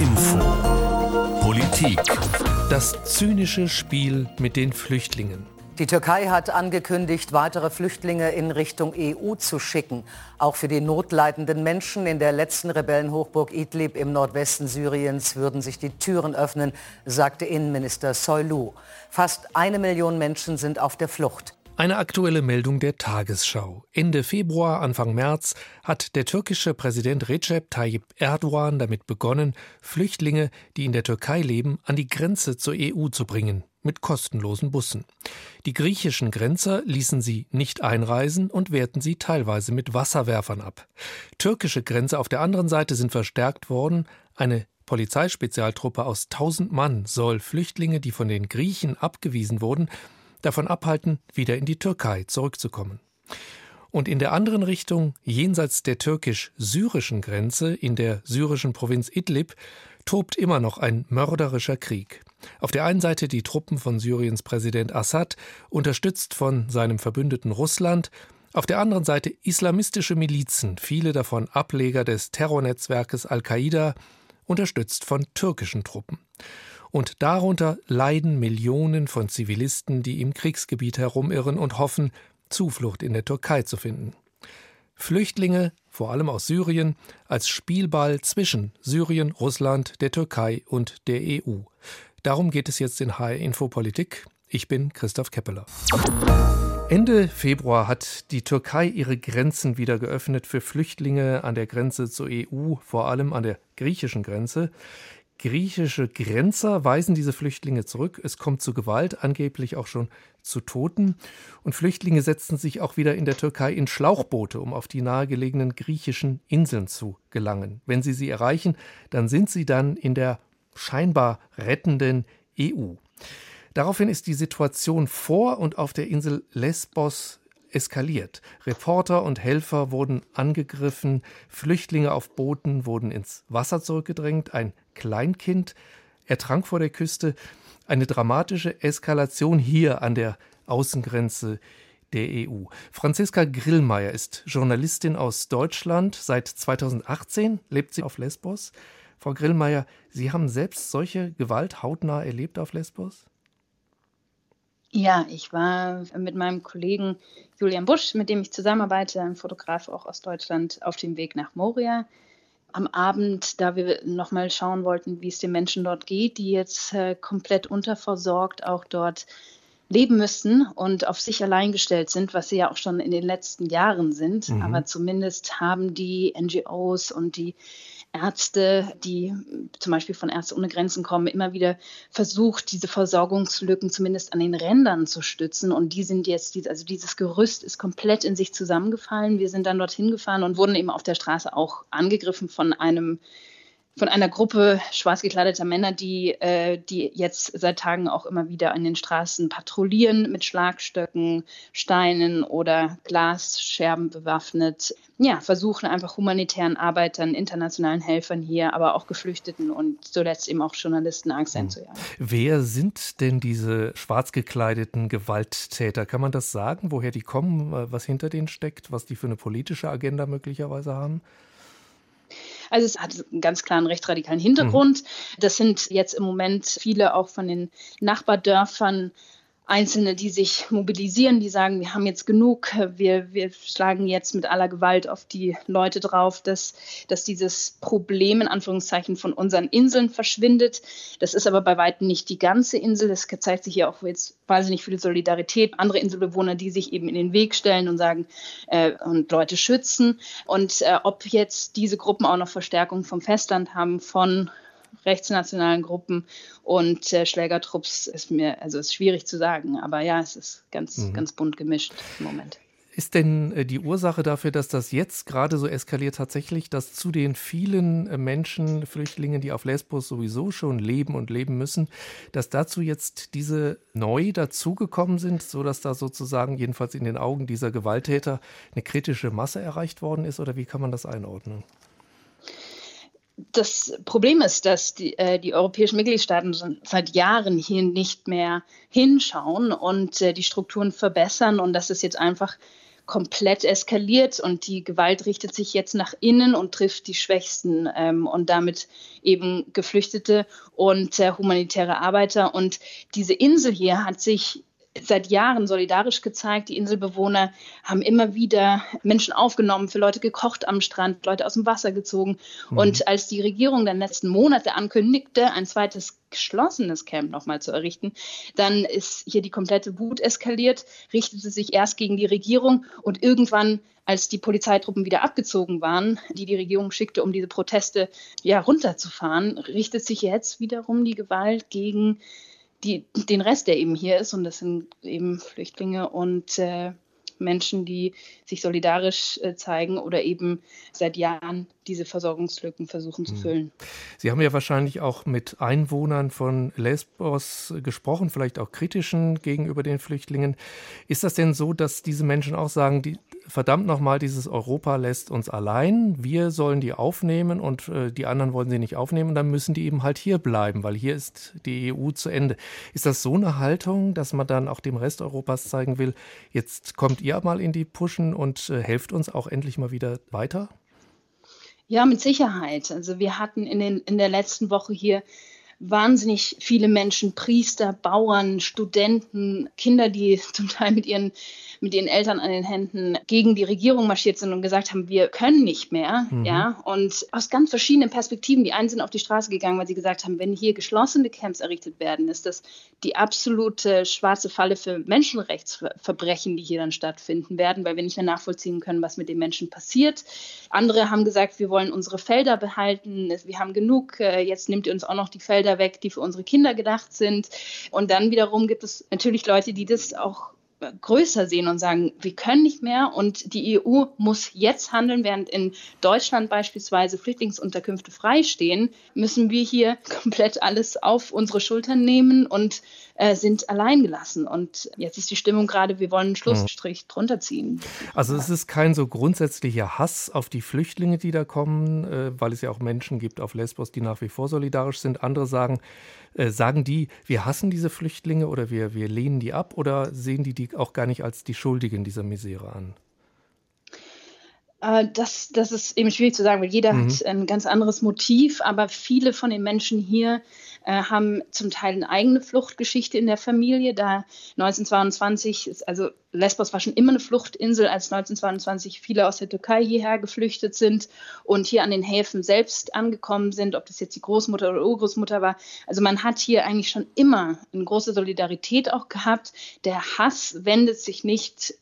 Info Politik Das zynische Spiel mit den Flüchtlingen. Die Türkei hat angekündigt, weitere Flüchtlinge in Richtung EU zu schicken. Auch für die notleidenden Menschen in der letzten Rebellenhochburg Idlib im Nordwesten Syriens würden sich die Türen öffnen, sagte Innenminister Soylu. Fast eine Million Menschen sind auf der Flucht. Eine aktuelle Meldung der Tagesschau. Ende Februar, Anfang März hat der türkische Präsident Recep Tayyip Erdogan damit begonnen, Flüchtlinge, die in der Türkei leben, an die Grenze zur EU zu bringen, mit kostenlosen Bussen. Die griechischen Grenzer ließen sie nicht einreisen und wehrten sie teilweise mit Wasserwerfern ab. Türkische Grenze auf der anderen Seite sind verstärkt worden. Eine Polizeispezialtruppe aus 1000 Mann soll Flüchtlinge, die von den Griechen abgewiesen wurden, davon abhalten, wieder in die Türkei zurückzukommen. Und in der anderen Richtung, jenseits der türkisch-syrischen Grenze, in der syrischen Provinz Idlib, tobt immer noch ein mörderischer Krieg. Auf der einen Seite die Truppen von Syriens Präsident Assad, unterstützt von seinem Verbündeten Russland, auf der anderen Seite islamistische Milizen, viele davon Ableger des Terrornetzwerkes Al-Qaida, unterstützt von türkischen Truppen und darunter leiden Millionen von Zivilisten, die im Kriegsgebiet herumirren und hoffen, Zuflucht in der Türkei zu finden. Flüchtlinge, vor allem aus Syrien, als Spielball zwischen Syrien, Russland, der Türkei und der EU. Darum geht es jetzt in HR Infopolitik. Ich bin Christoph Keppeler. Ende Februar hat die Türkei ihre Grenzen wieder geöffnet für Flüchtlinge an der Grenze zur EU, vor allem an der griechischen Grenze. Griechische Grenzer weisen diese Flüchtlinge zurück. Es kommt zu Gewalt, angeblich auch schon zu Toten. Und Flüchtlinge setzen sich auch wieder in der Türkei in Schlauchboote, um auf die nahegelegenen griechischen Inseln zu gelangen. Wenn sie sie erreichen, dann sind sie dann in der scheinbar rettenden EU. Daraufhin ist die Situation vor und auf der Insel Lesbos eskaliert. Reporter und Helfer wurden angegriffen, Flüchtlinge auf Booten wurden ins Wasser zurückgedrängt, ein Kleinkind ertrank vor der Küste. Eine dramatische Eskalation hier an der Außengrenze der EU. Franziska Grillmeier ist Journalistin aus Deutschland. Seit 2018 lebt sie auf Lesbos. Frau Grillmeier, Sie haben selbst solche Gewalt hautnah erlebt auf Lesbos? Ja, ich war mit meinem Kollegen Julian Busch, mit dem ich zusammenarbeite, ein Fotograf auch aus Deutschland, auf dem Weg nach Moria. Am Abend, da wir nochmal schauen wollten, wie es den Menschen dort geht, die jetzt äh, komplett unterversorgt auch dort leben müssen und auf sich allein gestellt sind, was sie ja auch schon in den letzten Jahren sind. Mhm. Aber zumindest haben die NGOs und die Ärzte, die zum Beispiel von Ärzte ohne Grenzen kommen, immer wieder versucht, diese Versorgungslücken zumindest an den Rändern zu stützen. Und die sind jetzt, also dieses Gerüst ist komplett in sich zusammengefallen. Wir sind dann dorthin gefahren und wurden eben auf der Straße auch angegriffen von einem von einer Gruppe schwarz gekleideter Männer, die, äh, die jetzt seit Tagen auch immer wieder an den Straßen patrouillieren mit Schlagstöcken, Steinen oder Glasscherben bewaffnet. Ja, versuchen einfach humanitären Arbeitern, internationalen Helfern hier, aber auch Geflüchteten und zuletzt eben auch Journalisten Angst hm. einzujagen. Wer sind denn diese schwarz gekleideten Gewalttäter? Kann man das sagen, woher die kommen, äh, was hinter denen steckt, was die für eine politische Agenda möglicherweise haben? Also es hat einen ganz klaren rechtsradikalen Hintergrund. Mhm. Das sind jetzt im Moment viele auch von den Nachbardörfern Einzelne, die sich mobilisieren, die sagen, wir haben jetzt genug, wir, wir schlagen jetzt mit aller Gewalt auf die Leute drauf, dass, dass dieses Problem in Anführungszeichen von unseren Inseln verschwindet. Das ist aber bei weitem nicht die ganze Insel. Es zeigt sich hier auch jetzt wahnsinnig viel Solidarität. Andere Inselbewohner, die sich eben in den Weg stellen und sagen äh, und Leute schützen. Und äh, ob jetzt diese Gruppen auch noch Verstärkung vom Festland haben, von rechtsnationalen Gruppen und äh, Schlägertrupps ist mir, also ist schwierig zu sagen, aber ja, es ist ganz, mhm. ganz bunt gemischt im Moment. Ist denn äh, die Ursache dafür, dass das jetzt gerade so eskaliert, tatsächlich, dass zu den vielen äh, Menschen, Flüchtlingen, die auf Lesbos sowieso schon leben und leben müssen, dass dazu jetzt diese neu dazugekommen sind, sodass da sozusagen jedenfalls in den Augen dieser Gewalttäter eine kritische Masse erreicht worden ist? Oder wie kann man das einordnen? Das Problem ist, dass die, äh, die europäischen Mitgliedstaaten seit Jahren hier nicht mehr hinschauen und äh, die Strukturen verbessern und dass es jetzt einfach komplett eskaliert und die Gewalt richtet sich jetzt nach innen und trifft die Schwächsten ähm, und damit eben Geflüchtete und äh, humanitäre Arbeiter. Und diese Insel hier hat sich seit Jahren solidarisch gezeigt. Die Inselbewohner haben immer wieder Menschen aufgenommen, für Leute gekocht am Strand, Leute aus dem Wasser gezogen. Mhm. Und als die Regierung dann letzten Monate ankündigte, ein zweites geschlossenes Camp nochmal zu errichten, dann ist hier die komplette Wut eskaliert, richtete sich erst gegen die Regierung und irgendwann als die Polizeitruppen wieder abgezogen waren, die die Regierung schickte, um diese Proteste ja runterzufahren, richtet sich jetzt wiederum die Gewalt gegen die, den Rest, der eben hier ist, und das sind eben Flüchtlinge und äh, Menschen, die sich solidarisch äh, zeigen oder eben seit Jahren diese Versorgungslücken versuchen zu hm. füllen. Sie haben ja wahrscheinlich auch mit Einwohnern von Lesbos gesprochen, vielleicht auch kritischen gegenüber den Flüchtlingen. Ist das denn so, dass diese Menschen auch sagen, die, verdammt nochmal, dieses Europa lässt uns allein, wir sollen die aufnehmen und äh, die anderen wollen sie nicht aufnehmen, dann müssen die eben halt hier bleiben, weil hier ist die EU zu Ende. Ist das so eine Haltung, dass man dann auch dem Rest Europas zeigen will, jetzt kommt ihr mal in die Puschen und äh, helft uns auch endlich mal wieder weiter? Ja, mit Sicherheit. Also wir hatten in, den, in der letzten Woche hier wahnsinnig viele Menschen, Priester, Bauern, Studenten, Kinder, die zum Teil mit ihren mit ihren Eltern an den Händen gegen die Regierung marschiert sind und gesagt haben, wir können nicht mehr. Mhm. Ja, und aus ganz verschiedenen Perspektiven. Die einen sind auf die Straße gegangen, weil sie gesagt haben, wenn hier geschlossene Camps errichtet werden, ist das die absolute schwarze Falle für Menschenrechtsverbrechen, die hier dann stattfinden werden, weil wir nicht mehr nachvollziehen können, was mit den Menschen passiert. Andere haben gesagt, wir wollen unsere Felder behalten, wir haben genug, äh, jetzt nimmt ihr uns auch noch die Felder weg, die für unsere Kinder gedacht sind. Und dann wiederum gibt es natürlich Leute, die das auch größer sehen und sagen, wir können nicht mehr und die EU muss jetzt handeln, während in Deutschland beispielsweise Flüchtlingsunterkünfte freistehen, müssen wir hier komplett alles auf unsere Schultern nehmen und äh, sind alleingelassen. Und jetzt ist die Stimmung gerade, wir wollen einen Schlussstrich mhm. drunter ziehen. Also es ist kein so grundsätzlicher Hass auf die Flüchtlinge, die da kommen, äh, weil es ja auch Menschen gibt auf Lesbos, die nach wie vor solidarisch sind. Andere sagen, äh, sagen die, wir hassen diese Flüchtlinge oder wir, wir lehnen die ab oder sehen die die auch gar nicht als die Schuldigen dieser Misere an? Äh, das, das ist eben schwierig zu sagen, weil jeder mhm. hat ein ganz anderes Motiv, aber viele von den Menschen hier äh, haben zum Teil eine eigene Fluchtgeschichte in der Familie. Da 1922, ist, also Lesbos war schon immer eine Fluchtinsel, als 1922 viele aus der Türkei hierher geflüchtet sind und hier an den Häfen selbst angekommen sind, ob das jetzt die Großmutter oder Urgroßmutter war. Also man hat hier eigentlich schon immer eine große Solidarität auch gehabt. Der Hass wendet sich nicht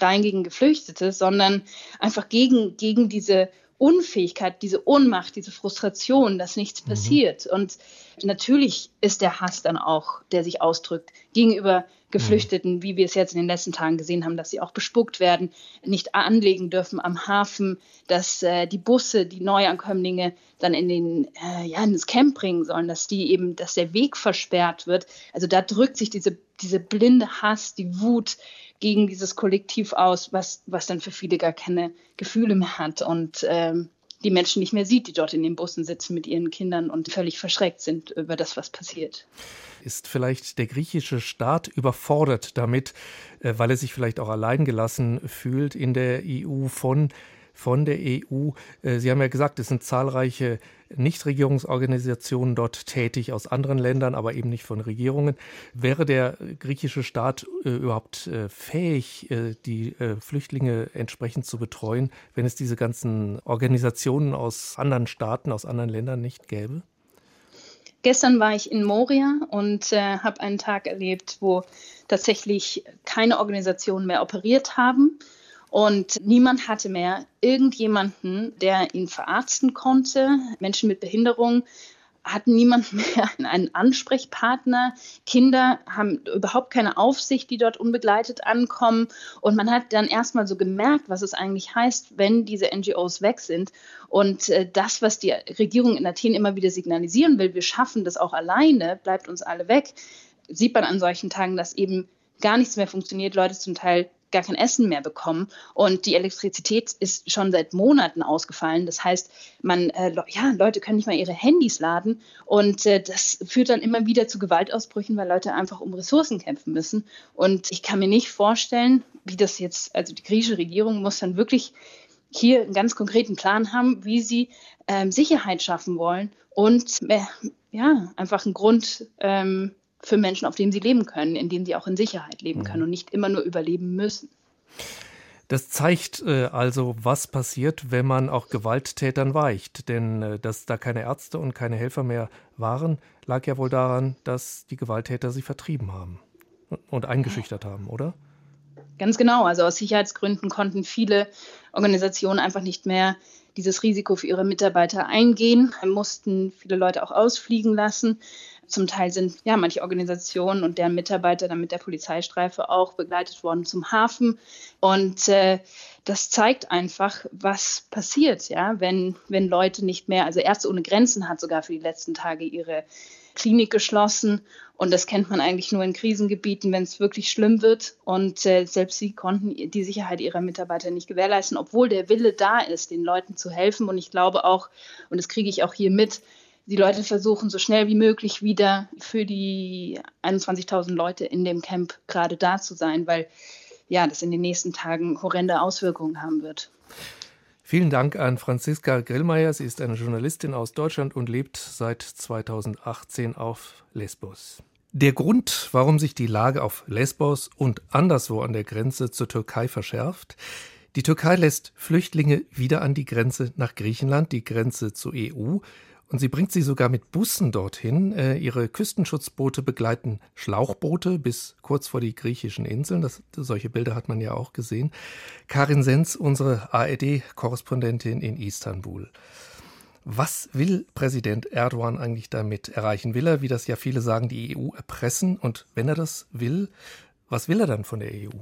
rein gegen Geflüchtete, sondern einfach gegen, gegen diese Unfähigkeit, diese Ohnmacht, diese Frustration, dass nichts mhm. passiert. Und natürlich ist der Hass dann auch, der sich ausdrückt, gegenüber Geflüchteten, mhm. wie wir es jetzt in den letzten Tagen gesehen haben, dass sie auch bespuckt werden, nicht anlegen dürfen am Hafen, dass äh, die Busse, die Neuankömmlinge dann in den äh, ja ins Camp bringen sollen, dass die eben, dass der Weg versperrt wird. Also da drückt sich diese diese blinde Hass, die Wut gegen dieses Kollektiv aus, was, was dann für viele gar keine Gefühle mehr hat und ähm, die Menschen nicht mehr sieht, die dort in den Bussen sitzen mit ihren Kindern und völlig verschreckt sind über das, was passiert. Ist vielleicht der griechische Staat überfordert damit, äh, weil er sich vielleicht auch alleingelassen fühlt in der EU von von der EU. Äh, Sie haben ja gesagt, es sind zahlreiche Nichtregierungsorganisationen dort tätig aus anderen Ländern, aber eben nicht von Regierungen. Wäre der griechische Staat äh, überhaupt äh, fähig, äh, die Flüchtlinge entsprechend zu betreuen, wenn es diese ganzen Organisationen aus anderen Staaten, aus anderen Ländern nicht gäbe? Gestern war ich in Moria und äh, habe einen Tag erlebt, wo tatsächlich keine Organisationen mehr operiert haben und niemand hatte mehr irgendjemanden, der ihn verarzten konnte. Menschen mit Behinderung hatten niemand mehr einen Ansprechpartner. Kinder haben überhaupt keine Aufsicht, die dort unbegleitet ankommen. Und man hat dann erstmal so gemerkt, was es eigentlich heißt, wenn diese NGOs weg sind. Und äh, das, was die Regierung in Athen immer wieder signalisieren will, wir schaffen das auch alleine, bleibt uns alle weg, sieht man an solchen Tagen, dass eben gar nichts mehr funktioniert, Leute zum Teil gar kein Essen mehr bekommen und die Elektrizität ist schon seit Monaten ausgefallen. Das heißt, man, äh, ja, Leute können nicht mal ihre Handys laden und äh, das führt dann immer wieder zu Gewaltausbrüchen, weil Leute einfach um Ressourcen kämpfen müssen. Und ich kann mir nicht vorstellen, wie das jetzt, also die griechische Regierung muss dann wirklich hier einen ganz konkreten Plan haben, wie sie ähm, Sicherheit schaffen wollen und äh, ja, einfach einen Grund ähm, für Menschen, auf dem sie leben können, in dem sie auch in Sicherheit leben mhm. können und nicht immer nur überleben müssen. Das zeigt äh, also, was passiert, wenn man auch Gewalttätern weicht. Denn äh, dass da keine Ärzte und keine Helfer mehr waren, lag ja wohl daran, dass die Gewalttäter sie vertrieben haben und, und eingeschüchtert haben, oder? Ganz genau. Also aus Sicherheitsgründen konnten viele Organisationen einfach nicht mehr dieses Risiko für ihre Mitarbeiter eingehen, mussten viele Leute auch ausfliegen lassen. Zum Teil sind ja manche Organisationen und deren Mitarbeiter dann mit der Polizeistreife auch begleitet worden zum Hafen. Und äh, das zeigt einfach, was passiert, ja, wenn, wenn Leute nicht mehr, also Ärzte ohne Grenzen hat sogar für die letzten Tage ihre Klinik geschlossen. Und das kennt man eigentlich nur in Krisengebieten, wenn es wirklich schlimm wird. Und äh, selbst sie konnten die Sicherheit ihrer Mitarbeiter nicht gewährleisten, obwohl der Wille da ist, den Leuten zu helfen. Und ich glaube auch, und das kriege ich auch hier mit, die Leute versuchen so schnell wie möglich wieder für die 21.000 Leute in dem Camp gerade da zu sein, weil ja, das in den nächsten Tagen horrende Auswirkungen haben wird. Vielen Dank an Franziska Grillmeier. Sie ist eine Journalistin aus Deutschland und lebt seit 2018 auf Lesbos. Der Grund, warum sich die Lage auf Lesbos und anderswo an der Grenze zur Türkei verschärft, die Türkei lässt Flüchtlinge wieder an die Grenze nach Griechenland, die Grenze zur EU, und sie bringt sie sogar mit Bussen dorthin. Äh, ihre Küstenschutzboote begleiten Schlauchboote bis kurz vor die griechischen Inseln. Das, solche Bilder hat man ja auch gesehen. Karin Sens, unsere ARD-Korrespondentin in Istanbul. Was will Präsident Erdogan eigentlich damit erreichen? Will er, wie das ja viele sagen, die EU erpressen? Und wenn er das will, was will er dann von der EU?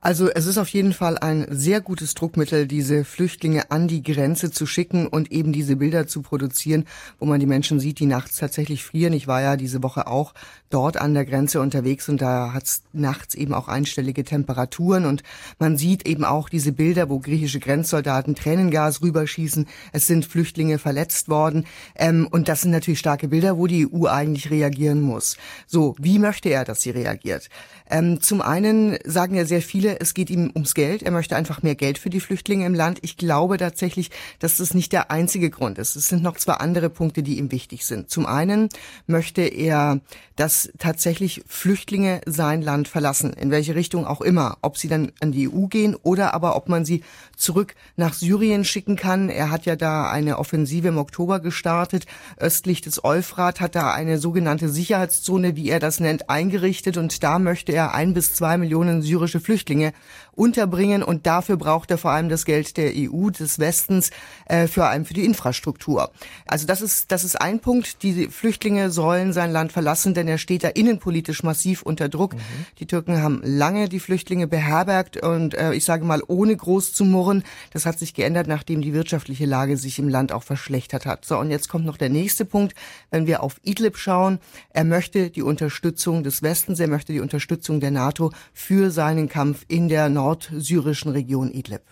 Also es ist auf jeden Fall ein sehr gutes Druckmittel, diese Flüchtlinge an die Grenze zu schicken und eben diese Bilder zu produzieren, wo man die Menschen sieht, die nachts tatsächlich frieren. Ich war ja diese Woche auch dort an der Grenze unterwegs und da hat es nachts eben auch einstellige Temperaturen und man sieht eben auch diese Bilder, wo griechische Grenzsoldaten Tränengas rüberschießen. Es sind Flüchtlinge verletzt worden ähm, und das sind natürlich starke Bilder, wo die EU eigentlich reagieren muss. So, wie möchte er, dass sie reagiert? Ähm, zum einen sagen ja sehr viele, es geht ihm ums Geld. Er möchte einfach mehr Geld für die Flüchtlinge im Land. Ich glaube tatsächlich, dass das nicht der einzige Grund ist. Es sind noch zwei andere Punkte, die ihm wichtig sind. Zum einen möchte er, dass tatsächlich Flüchtlinge sein Land verlassen, in welche Richtung auch immer, ob sie dann an die EU gehen oder aber ob man sie zurück nach Syrien schicken kann. Er hat ja da eine Offensive im Oktober gestartet. Östlich des Euphrat hat da eine sogenannte Sicherheitszone, wie er das nennt, eingerichtet und da möchte er ein bis zwei Millionen syrische Flüchtlinge 你 unterbringen und dafür braucht er vor allem das Geld der EU, des Westens, äh, für allem für die Infrastruktur. Also das ist, das ist ein Punkt. Die Flüchtlinge sollen sein Land verlassen, denn er steht da innenpolitisch massiv unter Druck. Mhm. Die Türken haben lange die Flüchtlinge beherbergt und äh, ich sage mal ohne groß zu murren. Das hat sich geändert, nachdem die wirtschaftliche Lage sich im Land auch verschlechtert hat. So, und jetzt kommt noch der nächste Punkt. Wenn wir auf Idlib schauen, er möchte die Unterstützung des Westens, er möchte die Unterstützung der NATO für seinen Kampf in der Nord nordsyrischen Region Idlib.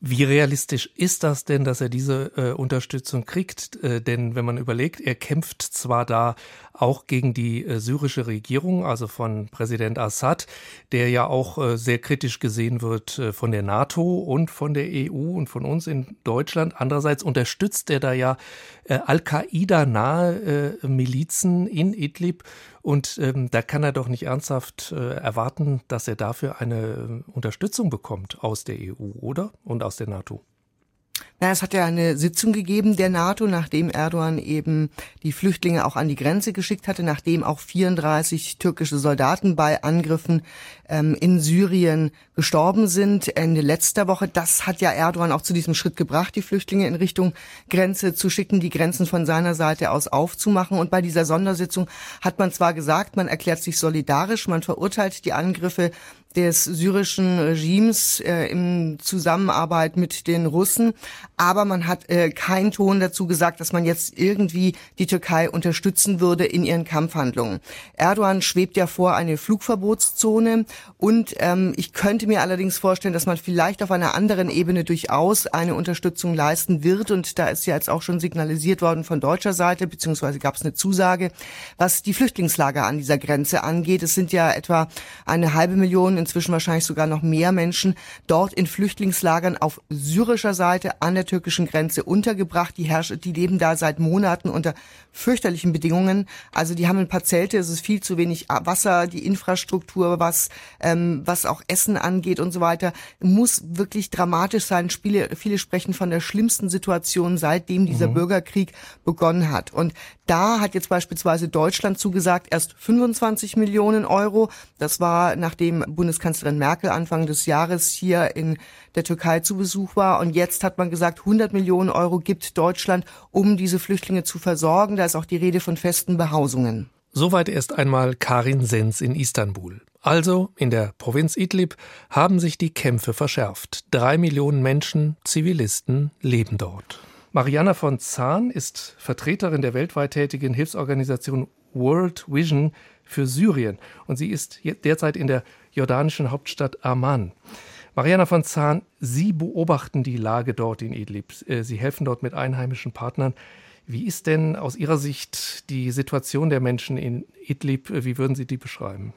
Wie realistisch ist das denn, dass er diese äh, Unterstützung kriegt? Äh, denn wenn man überlegt, er kämpft zwar da auch gegen die äh, syrische Regierung, also von Präsident Assad, der ja auch äh, sehr kritisch gesehen wird äh, von der NATO und von der EU und von uns in Deutschland. Andererseits unterstützt er da ja Al-Qaida-nahe Milizen in Idlib und ähm, da kann er doch nicht ernsthaft äh, erwarten, dass er dafür eine Unterstützung bekommt aus der EU, oder? Und aus der NATO. Na, es hat ja eine Sitzung gegeben der NATO, nachdem Erdogan eben die Flüchtlinge auch an die Grenze geschickt hatte, nachdem auch 34 türkische Soldaten bei Angriffen ähm, in Syrien gestorben sind Ende letzter Woche. Das hat ja Erdogan auch zu diesem Schritt gebracht, die Flüchtlinge in Richtung Grenze zu schicken, die Grenzen von seiner Seite aus aufzumachen. Und bei dieser Sondersitzung hat man zwar gesagt, man erklärt sich solidarisch, man verurteilt die Angriffe des syrischen Regimes äh, in Zusammenarbeit mit den Russen. Aber man hat äh, keinen Ton dazu gesagt, dass man jetzt irgendwie die Türkei unterstützen würde in ihren Kampfhandlungen. Erdogan schwebt ja vor eine Flugverbotszone und ähm, ich könnte mir allerdings vorstellen, dass man vielleicht auf einer anderen Ebene durchaus eine Unterstützung leisten wird. Und da ist ja jetzt auch schon signalisiert worden von deutscher Seite, beziehungsweise gab es eine Zusage, was die Flüchtlingslager an dieser Grenze angeht. Es sind ja etwa eine halbe Million, inzwischen wahrscheinlich sogar noch mehr Menschen dort in Flüchtlingslagern auf syrischer Seite an der türkischen Grenze untergebracht. Die, Herrscher, die leben da seit Monaten unter fürchterlichen Bedingungen. Also die haben ein paar Zelte, es ist viel zu wenig Wasser, die Infrastruktur, was, ähm, was auch Essen angeht und so weiter, muss wirklich dramatisch sein. Spiele, viele sprechen von der schlimmsten Situation, seitdem dieser mhm. Bürgerkrieg begonnen hat. Und da hat jetzt beispielsweise Deutschland zugesagt, erst 25 Millionen Euro. Das war, nachdem Bundeskanzlerin Merkel Anfang des Jahres hier in der Türkei zu Besuch war. Und jetzt hat man gesagt, 100 Millionen Euro gibt Deutschland, um diese Flüchtlinge zu versorgen. Da ist auch die Rede von festen Behausungen. Soweit erst einmal Karin Sens in Istanbul. Also in der Provinz Idlib haben sich die Kämpfe verschärft. Drei Millionen Menschen, Zivilisten, leben dort. Mariana von Zahn ist Vertreterin der weltweit tätigen Hilfsorganisation World Vision für Syrien und sie ist derzeit in der jordanischen Hauptstadt Amman. Mariana von Zahn, Sie beobachten die Lage dort in Idlib. Äh, sie helfen dort mit einheimischen Partnern. Wie ist denn aus Ihrer Sicht die Situation der Menschen in Idlib? Wie würden Sie die beschreiben?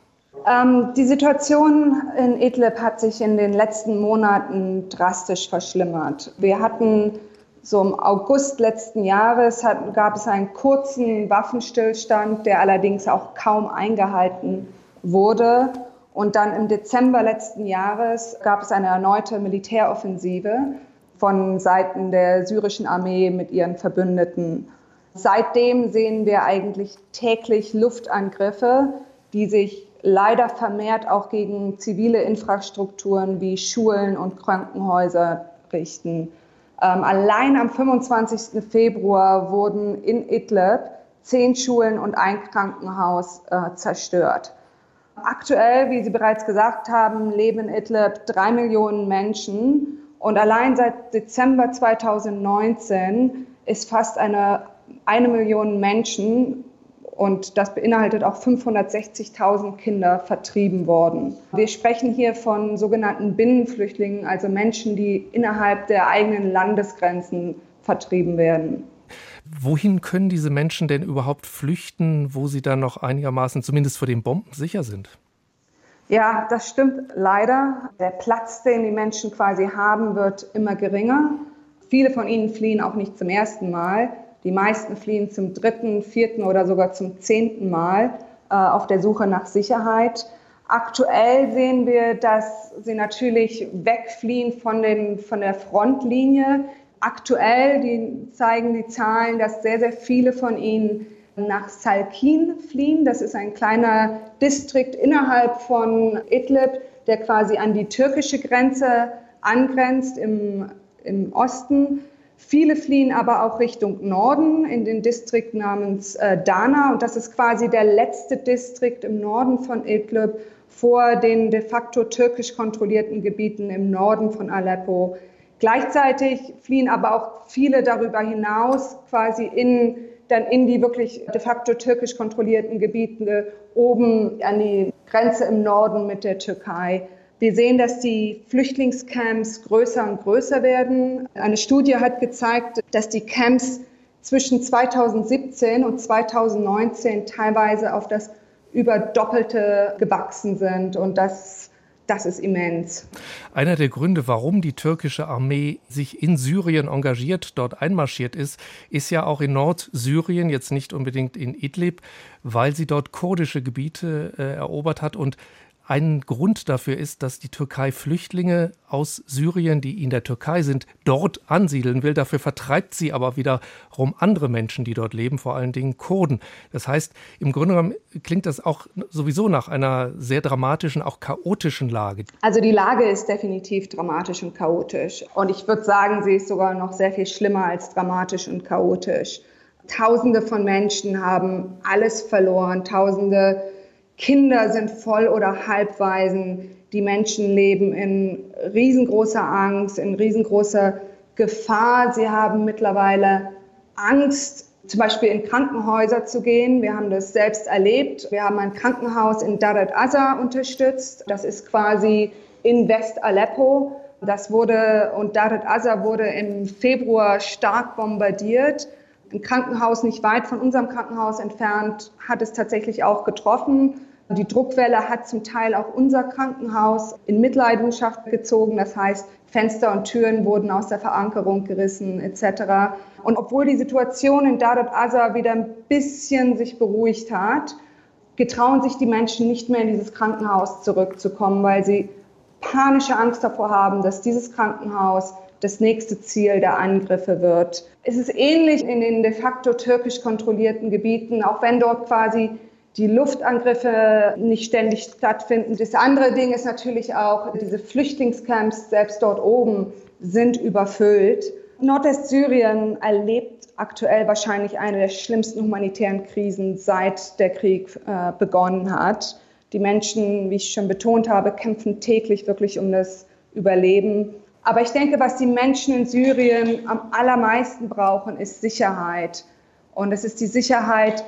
Ähm, die Situation in Idlib hat sich in den letzten Monaten drastisch verschlimmert. Wir hatten so im August letzten Jahres hat, gab es einen kurzen Waffenstillstand, der allerdings auch kaum eingehalten wurde. Und dann im Dezember letzten Jahres gab es eine erneute Militäroffensive von Seiten der syrischen Armee mit ihren Verbündeten. Seitdem sehen wir eigentlich täglich Luftangriffe, die sich leider vermehrt auch gegen zivile Infrastrukturen wie Schulen und Krankenhäuser richten. Ähm, allein am 25. Februar wurden in Idlib zehn Schulen und ein Krankenhaus äh, zerstört. Aktuell, wie Sie bereits gesagt haben, leben in Idlib drei Millionen Menschen und allein seit Dezember 2019 ist fast eine, eine Million Menschen und das beinhaltet auch 560.000 Kinder vertrieben worden. Wir sprechen hier von sogenannten Binnenflüchtlingen, also Menschen, die innerhalb der eigenen Landesgrenzen vertrieben werden. Wohin können diese Menschen denn überhaupt flüchten, wo sie dann noch einigermaßen zumindest vor den Bomben sicher sind? Ja, das stimmt leider. Der Platz, den die Menschen quasi haben, wird immer geringer. Viele von ihnen fliehen auch nicht zum ersten Mal. Die meisten fliehen zum dritten, vierten oder sogar zum zehnten Mal äh, auf der Suche nach Sicherheit. Aktuell sehen wir, dass sie natürlich wegfliehen von, den, von der Frontlinie. Aktuell die zeigen die Zahlen, dass sehr, sehr viele von ihnen nach Salkin fliehen. Das ist ein kleiner Distrikt innerhalb von Idlib, der quasi an die türkische Grenze angrenzt im, im Osten. Viele fliehen aber auch Richtung Norden in den Distrikt namens äh, Dana. Und das ist quasi der letzte Distrikt im Norden von Idlib vor den de facto türkisch kontrollierten Gebieten im Norden von Aleppo. Gleichzeitig fliehen aber auch viele darüber hinaus quasi in, dann in die wirklich de facto türkisch kontrollierten Gebiete oben an die Grenze im Norden mit der Türkei. Wir sehen, dass die Flüchtlingscamps größer und größer werden. Eine Studie hat gezeigt, dass die Camps zwischen 2017 und 2019 teilweise auf das Überdoppelte gewachsen sind. Und das das ist immens. Einer der Gründe, warum die türkische Armee sich in Syrien engagiert, dort einmarschiert ist, ist ja auch in Nordsyrien, jetzt nicht unbedingt in Idlib, weil sie dort kurdische Gebiete äh, erobert hat und ein Grund dafür ist, dass die Türkei Flüchtlinge aus Syrien, die in der Türkei sind, dort ansiedeln will. Dafür vertreibt sie aber wiederum andere Menschen, die dort leben, vor allen Dingen Kurden. Das heißt, im Grunde genommen klingt das auch sowieso nach einer sehr dramatischen, auch chaotischen Lage. Also die Lage ist definitiv dramatisch und chaotisch. Und ich würde sagen, sie ist sogar noch sehr viel schlimmer als dramatisch und chaotisch. Tausende von Menschen haben alles verloren. Tausende Kinder sind voll oder halbwaisen. Die Menschen leben in riesengroßer Angst, in riesengroßer Gefahr. Sie haben mittlerweile Angst, zum Beispiel in Krankenhäuser zu gehen. Wir haben das selbst erlebt. Wir haben ein Krankenhaus in Darat Azza unterstützt. Das ist quasi in West-Aleppo. Das wurde, und Darat Azza wurde im Februar stark bombardiert. Ein Krankenhaus nicht weit von unserem Krankenhaus entfernt hat es tatsächlich auch getroffen. Die Druckwelle hat zum Teil auch unser Krankenhaus in Mitleidenschaft gezogen. Das heißt, Fenster und Türen wurden aus der Verankerung gerissen etc. Und obwohl die Situation in Darat Azza wieder ein bisschen sich beruhigt hat, getrauen sich die Menschen nicht mehr in dieses Krankenhaus zurückzukommen, weil sie panische Angst davor haben, dass dieses Krankenhaus das nächste Ziel der Angriffe wird. Es ist ähnlich in den de facto türkisch kontrollierten Gebieten, auch wenn dort quasi die Luftangriffe nicht ständig stattfinden. Das andere Ding ist natürlich auch, diese Flüchtlingscamps selbst dort oben sind überfüllt. Nordwestsyrien erlebt aktuell wahrscheinlich eine der schlimmsten humanitären Krisen, seit der Krieg äh, begonnen hat. Die Menschen, wie ich schon betont habe, kämpfen täglich wirklich um das Überleben. Aber ich denke, was die Menschen in Syrien am allermeisten brauchen, ist Sicherheit. Und es ist die Sicherheit,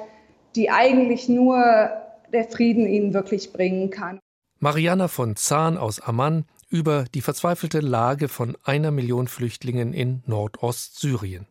die eigentlich nur der Frieden ihnen wirklich bringen kann. Mariana von Zahn aus Amman über die verzweifelte Lage von einer Million Flüchtlingen in Nordostsyrien.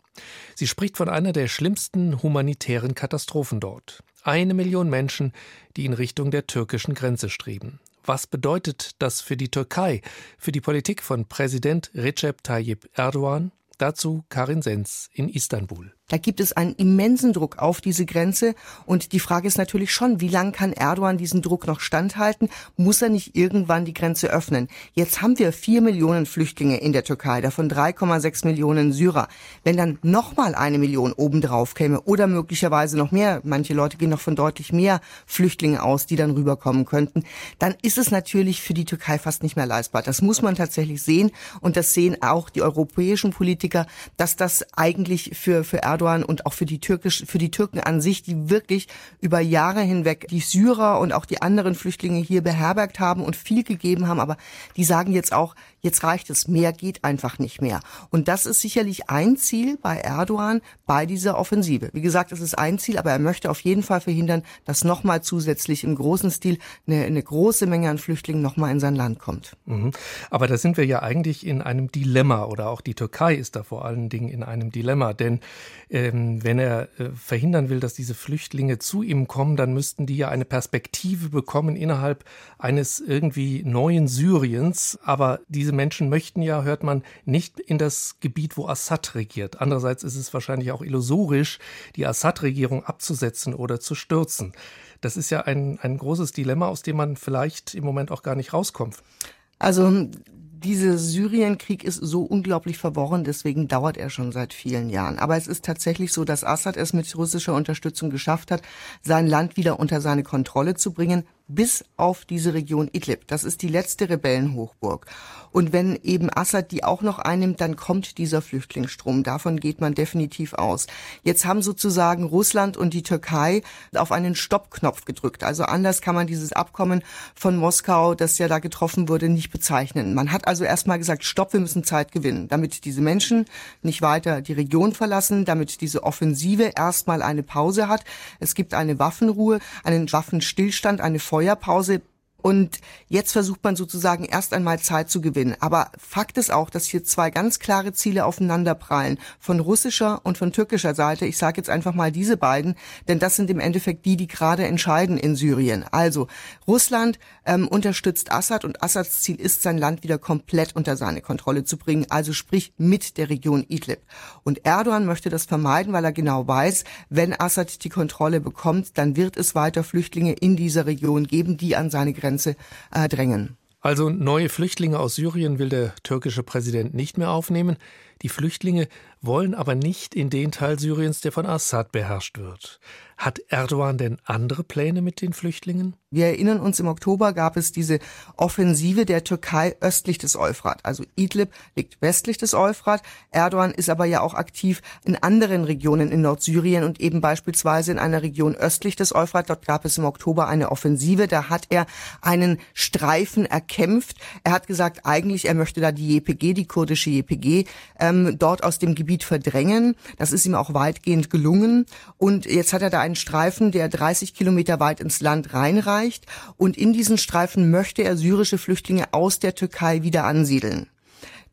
Sie spricht von einer der schlimmsten humanitären Katastrophen dort. Eine Million Menschen, die in Richtung der türkischen Grenze streben. Was bedeutet das für die Türkei, für die Politik von Präsident Recep Tayyip Erdogan? Dazu Karin Sens in Istanbul. Da gibt es einen immensen Druck auf diese Grenze. Und die Frage ist natürlich schon, wie lange kann Erdogan diesen Druck noch standhalten? Muss er nicht irgendwann die Grenze öffnen? Jetzt haben wir vier Millionen Flüchtlinge in der Türkei, davon 3,6 Millionen Syrer. Wenn dann nochmal eine Million obendrauf käme oder möglicherweise noch mehr, manche Leute gehen noch von deutlich mehr Flüchtlingen aus, die dann rüberkommen könnten, dann ist es natürlich für die Türkei fast nicht mehr leistbar. Das muss man tatsächlich sehen. Und das sehen auch die europäischen Politiker, dass das eigentlich für, für Erdogan Erdogan und auch für die türkisch, für die Türken an sich, die wirklich über Jahre hinweg die Syrer und auch die anderen Flüchtlinge hier beherbergt haben und viel gegeben haben. Aber die sagen jetzt auch, jetzt reicht es, mehr geht einfach nicht mehr. Und das ist sicherlich ein Ziel bei Erdogan bei dieser Offensive. Wie gesagt, es ist ein Ziel, aber er möchte auf jeden Fall verhindern, dass nochmal zusätzlich im großen Stil eine, eine große Menge an Flüchtlingen nochmal in sein Land kommt. Mhm. Aber da sind wir ja eigentlich in einem Dilemma oder auch die Türkei ist da vor allen Dingen in einem Dilemma, denn ähm, wenn er äh, verhindern will, dass diese Flüchtlinge zu ihm kommen, dann müssten die ja eine Perspektive bekommen innerhalb eines irgendwie neuen Syriens. Aber diese Menschen möchten ja, hört man, nicht in das Gebiet, wo Assad regiert. Andererseits ist es wahrscheinlich auch illusorisch, die Assad-Regierung abzusetzen oder zu stürzen. Das ist ja ein, ein großes Dilemma, aus dem man vielleicht im Moment auch gar nicht rauskommt. Also dieser Syrienkrieg ist so unglaublich verworren, deswegen dauert er schon seit vielen Jahren. Aber es ist tatsächlich so, dass Assad es mit russischer Unterstützung geschafft hat, sein Land wieder unter seine Kontrolle zu bringen, bis auf diese Region Idlib. Das ist die letzte Rebellenhochburg. Und wenn eben Assad die auch noch einnimmt, dann kommt dieser Flüchtlingsstrom. Davon geht man definitiv aus. Jetzt haben sozusagen Russland und die Türkei auf einen Stoppknopf gedrückt. Also anders kann man dieses Abkommen von Moskau, das ja da getroffen wurde, nicht bezeichnen. Man hat also erstmal gesagt, stopp, wir müssen Zeit gewinnen, damit diese Menschen nicht weiter die Region verlassen, damit diese Offensive erstmal eine Pause hat. Es gibt eine Waffenruhe, einen Waffenstillstand, eine Feuerpause und jetzt versucht man sozusagen erst einmal Zeit zu gewinnen. Aber Fakt ist auch, dass hier zwei ganz klare Ziele aufeinanderprallen. Von russischer und von türkischer Seite. Ich sage jetzt einfach mal diese beiden, denn das sind im Endeffekt die, die gerade entscheiden in Syrien. Also Russland ähm, unterstützt Assad und Assads Ziel ist, sein Land wieder komplett unter seine Kontrolle zu bringen. Also sprich mit der Region Idlib. Und Erdogan möchte das vermeiden, weil er genau weiß, wenn Assad die Kontrolle bekommt, dann wird es weiter Flüchtlinge in dieser Region geben, die an seine Grenze Grenze äh, drängen. Also neue Flüchtlinge aus Syrien will der türkische Präsident nicht mehr aufnehmen. Die Flüchtlinge wollen aber nicht in den Teil Syriens, der von Assad beherrscht wird. Hat Erdogan denn andere Pläne mit den Flüchtlingen? Wir erinnern uns, im Oktober gab es diese Offensive der Türkei östlich des Euphrat. Also Idlib liegt westlich des Euphrat. Erdogan ist aber ja auch aktiv in anderen Regionen in Nordsyrien und eben beispielsweise in einer Region östlich des Euphrat. Dort gab es im Oktober eine Offensive. Da hat er einen Streifen erkämpft. Er hat gesagt, eigentlich er möchte da die JPG, die kurdische JPG, ähm, dort aus dem Gebiet verdrängen. Das ist ihm auch weitgehend gelungen. Und jetzt hat er da einen Streifen, der 30 Kilometer weit ins Land reinreicht. Und in diesen Streifen möchte er syrische Flüchtlinge aus der Türkei wieder ansiedeln.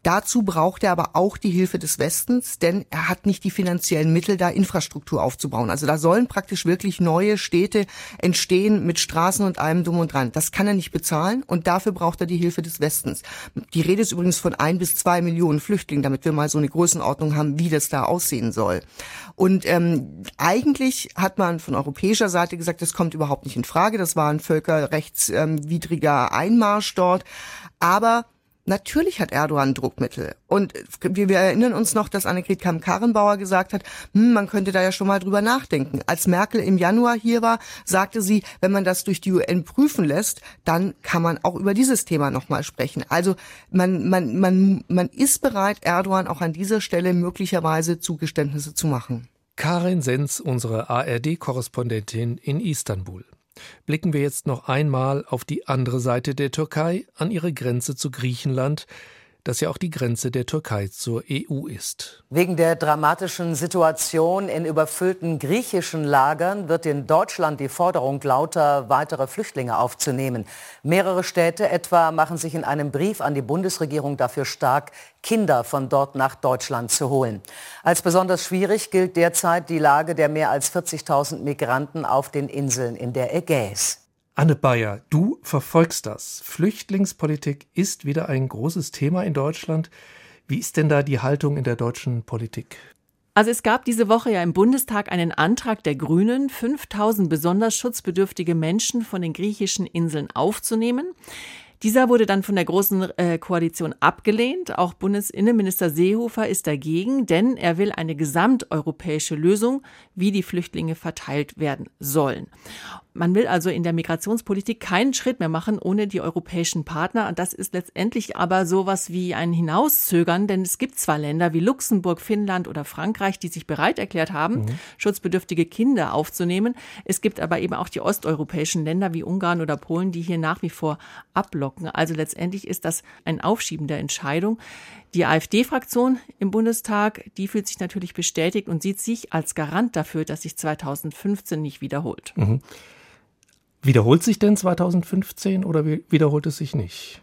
Dazu braucht er aber auch die Hilfe des Westens, denn er hat nicht die finanziellen Mittel, da Infrastruktur aufzubauen. Also da sollen praktisch wirklich neue Städte entstehen mit Straßen und allem drum und dran. Das kann er nicht bezahlen und dafür braucht er die Hilfe des Westens. Die Rede ist übrigens von ein bis zwei Millionen Flüchtlingen, damit wir mal so eine Größenordnung haben, wie das da aussehen soll. Und ähm, eigentlich hat man von europäischer Seite gesagt, das kommt überhaupt nicht in Frage. Das war ein völkerrechtswidriger Einmarsch dort. Aber Natürlich hat Erdogan Druckmittel. Und wir, wir erinnern uns noch, dass Annegret Kamm-Karrenbauer gesagt hat, hm, man könnte da ja schon mal drüber nachdenken. Als Merkel im Januar hier war, sagte sie, wenn man das durch die UN prüfen lässt, dann kann man auch über dieses Thema nochmal sprechen. Also man, man, man, man ist bereit, Erdogan auch an dieser Stelle möglicherweise Zugeständnisse zu machen. Karin Sens, unsere ARD-Korrespondentin in Istanbul. Blicken wir jetzt noch einmal auf die andere Seite der Türkei, an ihre Grenze zu Griechenland, das ja auch die Grenze der Türkei zur EU ist. Wegen der dramatischen Situation in überfüllten griechischen Lagern wird in Deutschland die Forderung lauter, weitere Flüchtlinge aufzunehmen. Mehrere Städte etwa machen sich in einem Brief an die Bundesregierung dafür stark, Kinder von dort nach Deutschland zu holen. Als besonders schwierig gilt derzeit die Lage der mehr als 40.000 Migranten auf den Inseln in der Ägäis. Anne Bayer, du verfolgst das. Flüchtlingspolitik ist wieder ein großes Thema in Deutschland. Wie ist denn da die Haltung in der deutschen Politik? Also es gab diese Woche ja im Bundestag einen Antrag der Grünen, 5000 besonders schutzbedürftige Menschen von den griechischen Inseln aufzunehmen. Dieser wurde dann von der Großen äh, Koalition abgelehnt. Auch Bundesinnenminister Seehofer ist dagegen, denn er will eine gesamteuropäische Lösung, wie die Flüchtlinge verteilt werden sollen. Man will also in der Migrationspolitik keinen Schritt mehr machen ohne die europäischen Partner. Und das ist letztendlich aber sowas wie ein Hinauszögern, denn es gibt zwar Länder wie Luxemburg, Finnland oder Frankreich, die sich bereit erklärt haben, mhm. schutzbedürftige Kinder aufzunehmen. Es gibt aber eben auch die osteuropäischen Länder wie Ungarn oder Polen, die hier nach wie vor abblocken. Also letztendlich ist das ein Aufschieben der Entscheidung. Die AfD-Fraktion im Bundestag, die fühlt sich natürlich bestätigt und sieht sich als Garant dafür, dass sich 2015 nicht wiederholt. Mhm. Wiederholt sich denn 2015 oder wiederholt es sich nicht?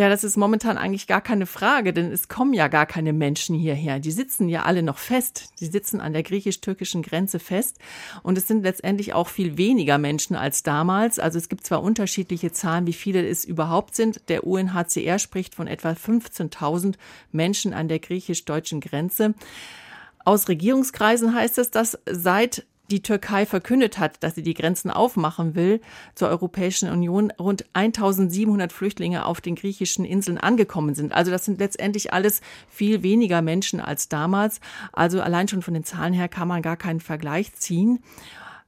Ja, das ist momentan eigentlich gar keine Frage, denn es kommen ja gar keine Menschen hierher. Die sitzen ja alle noch fest. Die sitzen an der griechisch-türkischen Grenze fest. Und es sind letztendlich auch viel weniger Menschen als damals. Also es gibt zwar unterschiedliche Zahlen, wie viele es überhaupt sind. Der UNHCR spricht von etwa 15.000 Menschen an der griechisch-deutschen Grenze. Aus Regierungskreisen heißt es, dass seit die Türkei verkündet hat, dass sie die Grenzen aufmachen will zur Europäischen Union, rund 1700 Flüchtlinge auf den griechischen Inseln angekommen sind. Also das sind letztendlich alles viel weniger Menschen als damals. Also allein schon von den Zahlen her kann man gar keinen Vergleich ziehen.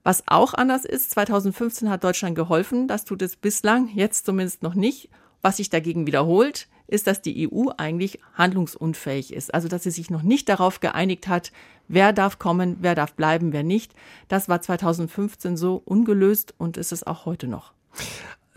Was auch anders ist, 2015 hat Deutschland geholfen, das tut es bislang, jetzt zumindest noch nicht. Was sich dagegen wiederholt, ist, dass die EU eigentlich handlungsunfähig ist. Also, dass sie sich noch nicht darauf geeinigt hat, wer darf kommen, wer darf bleiben, wer nicht. Das war 2015 so ungelöst und ist es auch heute noch.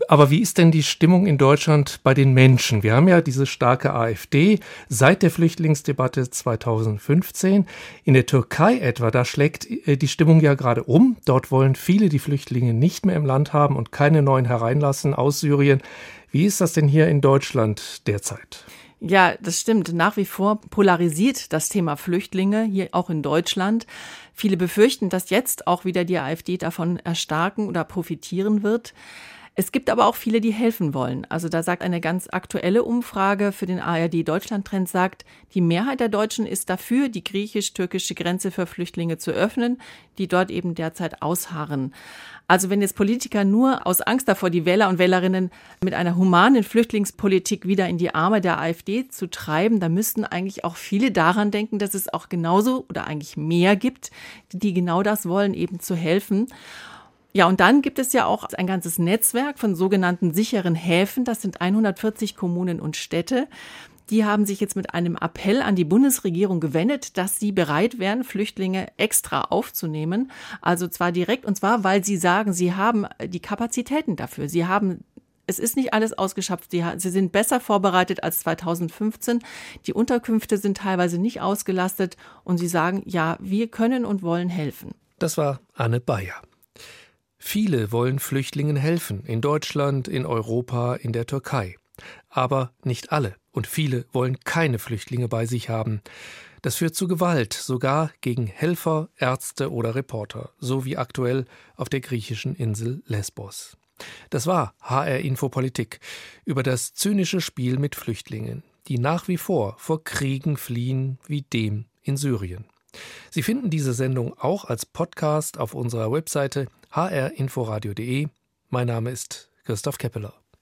Aber wie ist denn die Stimmung in Deutschland bei den Menschen? Wir haben ja diese starke AfD seit der Flüchtlingsdebatte 2015. In der Türkei etwa, da schlägt äh, die Stimmung ja gerade um. Dort wollen viele die Flüchtlinge nicht mehr im Land haben und keine neuen hereinlassen aus Syrien. Wie ist das denn hier in Deutschland derzeit? Ja, das stimmt. Nach wie vor polarisiert das Thema Flüchtlinge hier auch in Deutschland. Viele befürchten, dass jetzt auch wieder die AfD davon erstarken oder profitieren wird. Es gibt aber auch viele, die helfen wollen. Also da sagt eine ganz aktuelle Umfrage für den ARD Deutschland-Trend sagt, die Mehrheit der Deutschen ist dafür, die griechisch-türkische Grenze für Flüchtlinge zu öffnen, die dort eben derzeit ausharren. Also wenn jetzt Politiker nur aus Angst davor, die Wähler und Wählerinnen mit einer humanen Flüchtlingspolitik wieder in die Arme der AfD zu treiben, dann müssten eigentlich auch viele daran denken, dass es auch genauso oder eigentlich mehr gibt, die genau das wollen, eben zu helfen. Ja, und dann gibt es ja auch ein ganzes Netzwerk von sogenannten sicheren Häfen. Das sind 140 Kommunen und Städte. Die haben sich jetzt mit einem Appell an die Bundesregierung gewendet, dass sie bereit wären, Flüchtlinge extra aufzunehmen. Also zwar direkt, und zwar, weil sie sagen, sie haben die Kapazitäten dafür. Sie haben es ist nicht alles ausgeschöpft. Sie, sie, sind besser vorbereitet als 2015. Die Unterkünfte sind teilweise nicht ausgelastet und sie sagen, ja, wir können und wollen helfen. Das war Anne Bayer. Viele wollen Flüchtlingen helfen, in Deutschland, in Europa, in der Türkei. Aber nicht alle und viele wollen keine Flüchtlinge bei sich haben. Das führt zu Gewalt, sogar gegen Helfer, Ärzte oder Reporter, so wie aktuell auf der griechischen Insel Lesbos. Das war HR Infopolitik über das zynische Spiel mit Flüchtlingen, die nach wie vor vor Kriegen fliehen wie dem in Syrien. Sie finden diese Sendung auch als Podcast auf unserer Webseite hrinforadio.de. Mein Name ist Christoph Keppeler.